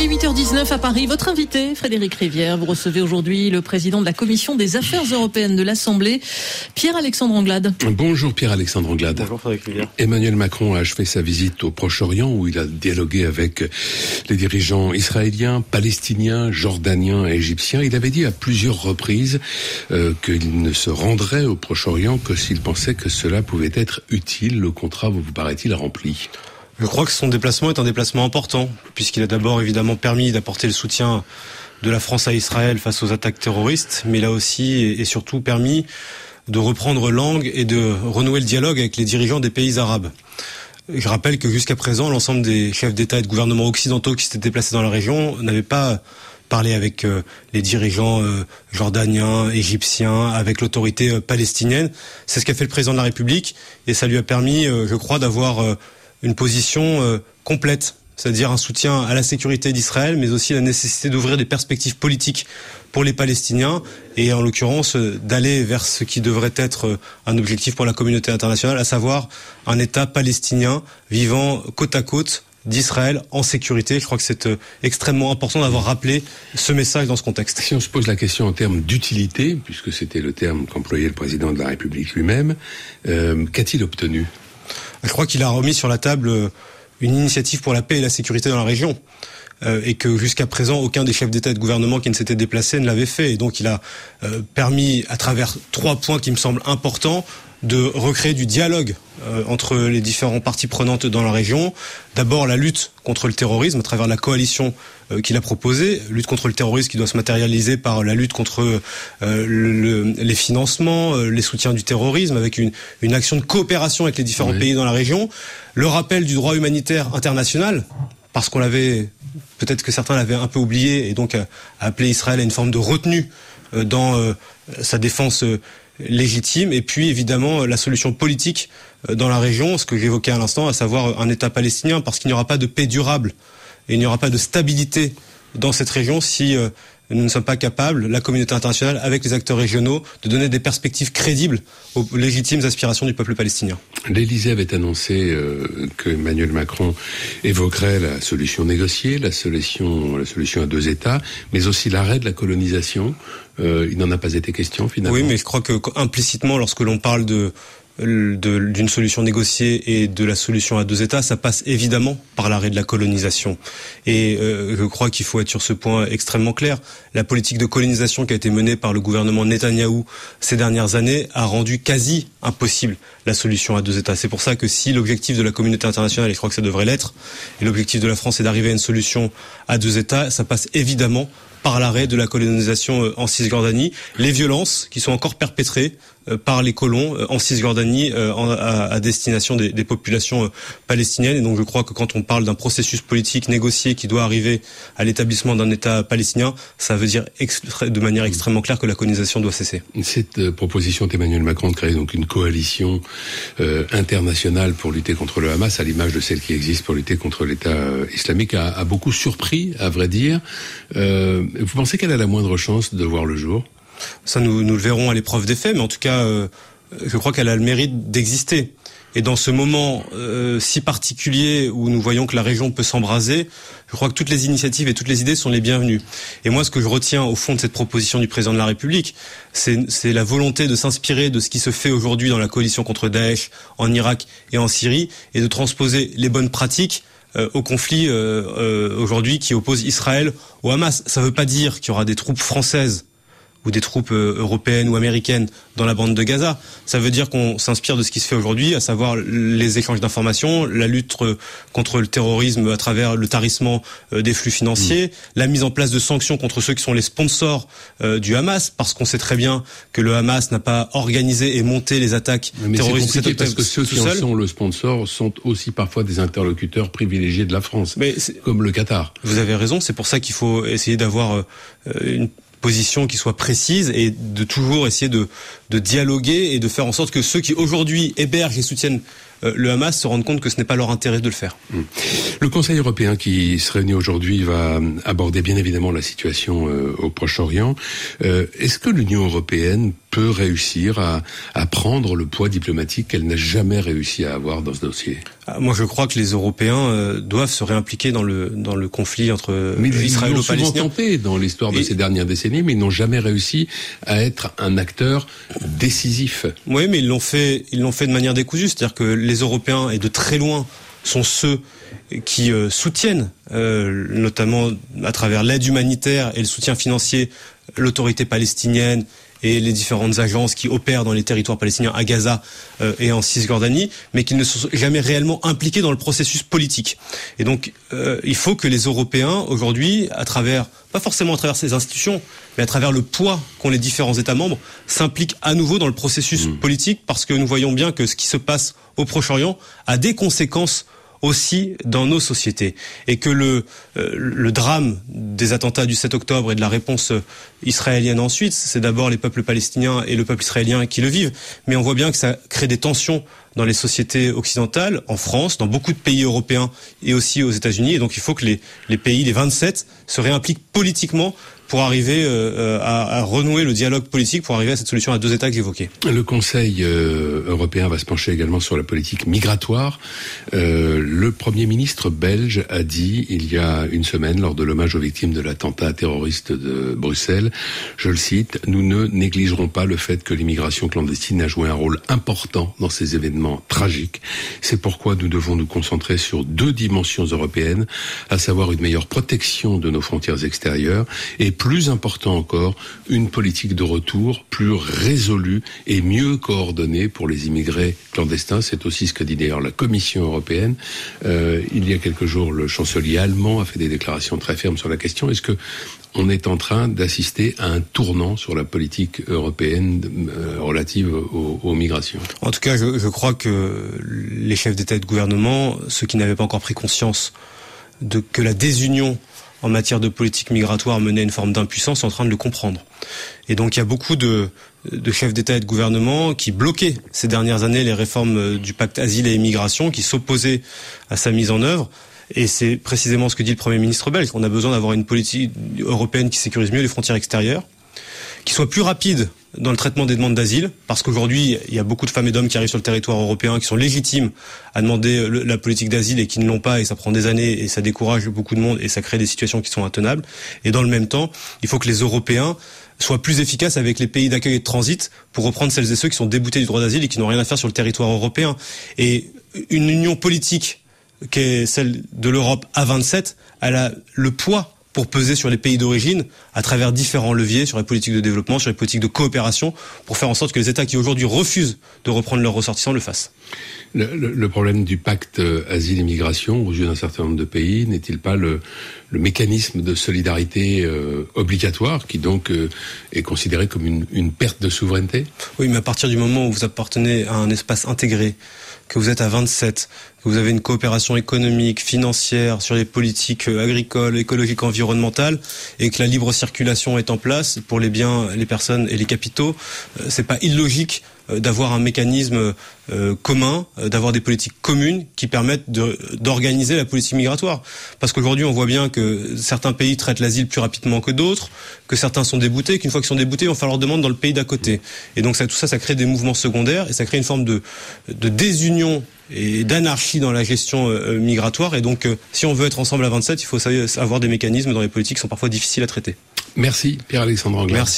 Il est 8h19 à Paris. Votre invité, Frédéric Rivière, vous recevez aujourd'hui le président de la Commission des Affaires européennes de l'Assemblée, Pierre-Alexandre Anglade. Bonjour Pierre-Alexandre Anglade. Bonjour Frédéric Rivière. Emmanuel Macron a achevé sa visite au Proche-Orient où il a dialogué avec les dirigeants israéliens, palestiniens, jordaniens et égyptiens. Il avait dit à plusieurs reprises euh, qu'il ne se rendrait au Proche-Orient que s'il pensait que cela pouvait être utile. Le contrat vous paraît-il rempli? Je crois que son déplacement est un déplacement important, puisqu'il a d'abord évidemment permis d'apporter le soutien de la France à Israël face aux attaques terroristes, mais il a aussi et surtout permis de reprendre langue et de renouer le dialogue avec les dirigeants des pays arabes. Je rappelle que jusqu'à présent, l'ensemble des chefs d'État et de gouvernement occidentaux qui s'étaient déplacés dans la région n'avaient pas parlé avec euh, les dirigeants euh, jordaniens, égyptiens, avec l'autorité euh, palestinienne. C'est ce qu'a fait le président de la République et ça lui a permis, je crois, d'avoir une position complète c'est-à-dire un soutien à la sécurité d'Israël, mais aussi la nécessité d'ouvrir des perspectives politiques pour les Palestiniens, et en l'occurrence d'aller vers ce qui devrait être un objectif pour la communauté internationale, à savoir un État palestinien vivant côte à côte d'Israël en sécurité. Je crois que c'est euh, extrêmement important d'avoir rappelé ce message dans ce contexte. Si on se pose la question en termes d'utilité, puisque c'était le terme qu'employait le président de la République lui-même, euh, qu'a-t-il obtenu? Je crois qu'il a remis sur la table euh, une initiative pour la paix et la sécurité dans la région. Euh, et que jusqu'à présent aucun des chefs d'État et de gouvernement qui ne s'était déplacé ne l'avait fait. Et donc il a euh, permis, à travers trois points qui me semblent importants, de recréer du dialogue euh, entre les différentes parties prenantes dans la région. D'abord la lutte contre le terrorisme à travers la coalition qu'il a proposée, lutte contre le terrorisme qui doit se matérialiser par la lutte contre les financements, les soutiens du terrorisme, avec une, une action de coopération avec les différents pays dans la région. Le rappel du droit humanitaire international, parce qu'on l'avait peut-être que certains l'avaient un peu oublié et donc euh, appelé Israël à une forme de retenue euh, dans euh, sa défense légitime. Et puis évidemment la solution politique dans la région, ce que j'évoquais à l'instant, à savoir un État palestinien, parce qu'il n'y aura pas de paix durable et il n'y aura pas de stabilité dans cette région si nous ne sommes pas capables, la communauté internationale, avec les acteurs régionaux, de donner des perspectives crédibles aux légitimes aspirations du peuple palestinien. L'Élysée avait annoncé euh, que Emmanuel Macron évoquerait la solution négociée, la solution, la solution à deux États, mais aussi l'arrêt de la colonisation. Euh, il n'en a pas été question finalement. Oui, mais je crois que implicitement, lorsque l'on parle de d'une solution négociée et de la solution à deux États, ça passe évidemment par l'arrêt de la colonisation. Et euh, je crois qu'il faut être sur ce point extrêmement clair. La politique de colonisation qui a été menée par le gouvernement Netanyahou ces dernières années a rendu quasi impossible la solution à deux États. C'est pour ça que si l'objectif de la communauté internationale, et je crois que ça devrait l'être, et l'objectif de la France est d'arriver à une solution à deux États, ça passe évidemment par l'arrêt de la colonisation euh, en Cisjordanie, les violences qui sont encore perpétrées euh, par les colons euh, en Cisjordanie à, destination des, populations palestiniennes. Et donc je crois que quand on parle d'un processus politique négocié qui doit arriver à l'établissement d'un État palestinien, ça veut dire de manière extrêmement claire que la colonisation doit cesser. Cette proposition d'Emmanuel Macron de créer donc une coalition internationale pour lutter contre le Hamas, à l'image de celle qui existe pour lutter contre l'État islamique, a, beaucoup surpris, à vrai dire. Vous pensez qu'elle a la moindre chance de voir le jour? Ça, nous, nous le verrons à l'épreuve des faits, mais en tout cas, euh, je crois qu'elle a le mérite d'exister. Et dans ce moment euh, si particulier où nous voyons que la région peut s'embraser, je crois que toutes les initiatives et toutes les idées sont les bienvenues. Et moi, ce que je retiens au fond de cette proposition du président de la République, c'est la volonté de s'inspirer de ce qui se fait aujourd'hui dans la coalition contre Daesh en Irak et en Syrie et de transposer les bonnes pratiques euh, au conflit aujourd'hui qui oppose Israël au Hamas. Ça ne veut pas dire qu'il y aura des troupes françaises ou des troupes euh, européennes ou américaines dans la bande de Gaza. Ça veut dire qu'on s'inspire de ce qui se fait aujourd'hui, à savoir les échanges d'informations, la lutte euh, contre le terrorisme à travers le tarissement euh, des flux financiers, mm. la mise en place de sanctions contre ceux qui sont les sponsors du Hamas, parce qu'on sait très bien que le Hamas n'a pas organisé et monté les attaques Mais terroristes. C'est parce que ceux qui en sont le sponsor sont aussi parfois des interlocuteurs privilégiés de la France, Mais comme le Qatar. Vous avez raison, c'est pour ça qu'il faut essayer d'avoir une position qui soit précise et de toujours essayer de, de dialoguer et de faire en sorte que ceux qui aujourd'hui hébergent et soutiennent euh, le Hamas se rendent compte que ce n'est pas leur intérêt de le faire. Hmm. Le Conseil européen qui se réunit aujourd'hui va aborder bien évidemment la situation euh, au Proche-Orient. Euh, est-ce que l'Union européenne peut réussir à, à prendre le poids diplomatique qu'elle n'a jamais réussi à avoir dans ce dossier ah, Moi, je crois que les Européens euh, doivent se réimpliquer dans le dans le conflit entre mais Israël et Palestine. Ils ont tenté dans l'histoire de ces dernières décennies, mais ils n'ont jamais réussi à être un acteur décisif. Oui, mais ils l'ont fait. Ils l'ont fait de manière décousue, c'est-à-dire que les Européens et de très loin sont ceux qui euh, soutiennent, euh, notamment à travers l'aide humanitaire et le soutien financier, l'autorité palestinienne et les différentes agences qui opèrent dans les territoires palestiniens à Gaza euh, et en Cisjordanie, mais qui ne sont jamais réellement impliqués dans le processus politique. Et donc, il faut que les Européens, aujourd'hui, à travers, pas forcément à travers ces institutions, mais à travers le poids qu'ont les différents États membres, s'impliquent à nouveau dans le processus mmh. politique, parce que nous voyons bien que ce qui se passe au Proche-Orient a des conséquences aussi dans nos sociétés et que le, euh, le drame des attentats du 7 octobre et de la réponse israélienne ensuite, c'est d'abord les peuples palestiniens et le peuple israélien qui le vivent, mais on voit bien que ça crée des tensions dans les sociétés occidentales, en France, dans beaucoup de pays européens et aussi aux États-Unis. Et donc il faut que les, les pays, les 27, se réimpliquent politiquement pour arriver euh, euh, à, à, renouer le dialogue politique, pour arriver à cette solution à deux États que j'évoquais. Le Conseil euh, européen va se pencher également sur la politique migratoire. Euh, le Premier ministre belge a dit il y a une semaine, lors de l'hommage aux victimes de l'attentat terroriste de Bruxelles, je le cite, nous ne négligerons pas le fait que l'immigration clandestine a joué un rôle important dans ces événements tragiques. C'est pourquoi nous devons nous concentrer sur deux dimensions européennes, à savoir une meilleure protection de nos frontières extérieures et plus important encore, une politique de retour plus résolue et mieux coordonnée pour les immigrés clandestins. C'est aussi ce que dit d'ailleurs la Commission européenne. Euh, il y a quelques jours, le chancelier allemand a fait des déclarations très fermes sur la question. Est-ce que on est en train d'assister à un tournant sur la politique européenne euh, relative aux, aux, migrations? En tout cas, je, je crois que les chefs d'État et de gouvernement, ceux qui n'avaient pas encore pris conscience de que la désunion en matière de politique migratoire menait une forme d'impuissance en train de le comprendre. Et donc il y a beaucoup de, de chefs d'État et de gouvernement qui bloquaient ces dernières années les réformes euh, du pacte asile et immigration, qui s'opposaient à sa mise en œuvre. Et c'est précisément ce que dit le Premier ministre belge. On a besoin d'avoir une politique européenne qui sécurise mieux les frontières extérieures, qui soit plus rapide dans le traitement des demandes d'asile, parce qu'aujourd'hui, il y a beaucoup de femmes et d'hommes qui arrivent sur le territoire européen, qui sont légitimes à demander la politique d'asile et qui ne l'ont pas, et ça prend des années, et ça décourage beaucoup de monde, et ça crée des situations qui sont intenables. Et dans le même temps, il faut que les Européens soient plus efficaces avec les pays d'accueil et de transit pour reprendre celles et ceux qui sont déboutés du droit d'asile et qui n'ont rien à faire sur le territoire européen. Et une union politique qui est celle de l'Europe à 27, elle a le poids pour peser sur les pays d'origine à travers différents leviers, sur les politiques de développement, sur les politiques de coopération, pour faire en sorte que les États qui aujourd'hui refusent de reprendre leurs ressortissants le fassent. Le, le, le problème du pacte euh, asile-immigration aux yeux d'un certain nombre de pays n'est-il pas le, mécanisme de solidarité euh, obligatoire qui donc euh, est considéré comme une, une perte de souveraineté? Oui, mais à partir du moment où vous appartenez à un espace intégré, que vous êtes à 27, que vous avez une coopération économique, financière sur les politiques agricoles, écologiques, environnementales, et que la libre circulation est en place pour les biens, les personnes et les capitaux, c'est pas illogique d'avoir un mécanisme euh, commun, euh, d'avoir des politiques communes qui permettent d'organiser la politique migratoire. Parce qu'aujourd'hui, on voit bien que certains pays traitent l'asile plus rapidement que d'autres, que certains sont déboutés, qu'une fois qu'ils sont déboutés, on fait leur demande dans le pays d'à côté. Et donc ça, tout ça, ça crée des mouvements secondaires et ça crée une forme de, de désunion et d'anarchie dans la gestion euh, migratoire. Et donc, euh, si on veut être ensemble à 27, il faut avoir des mécanismes dans les politiques qui sont parfois difficiles à traiter. Merci Pierre-Alexandre Anglais. Merci.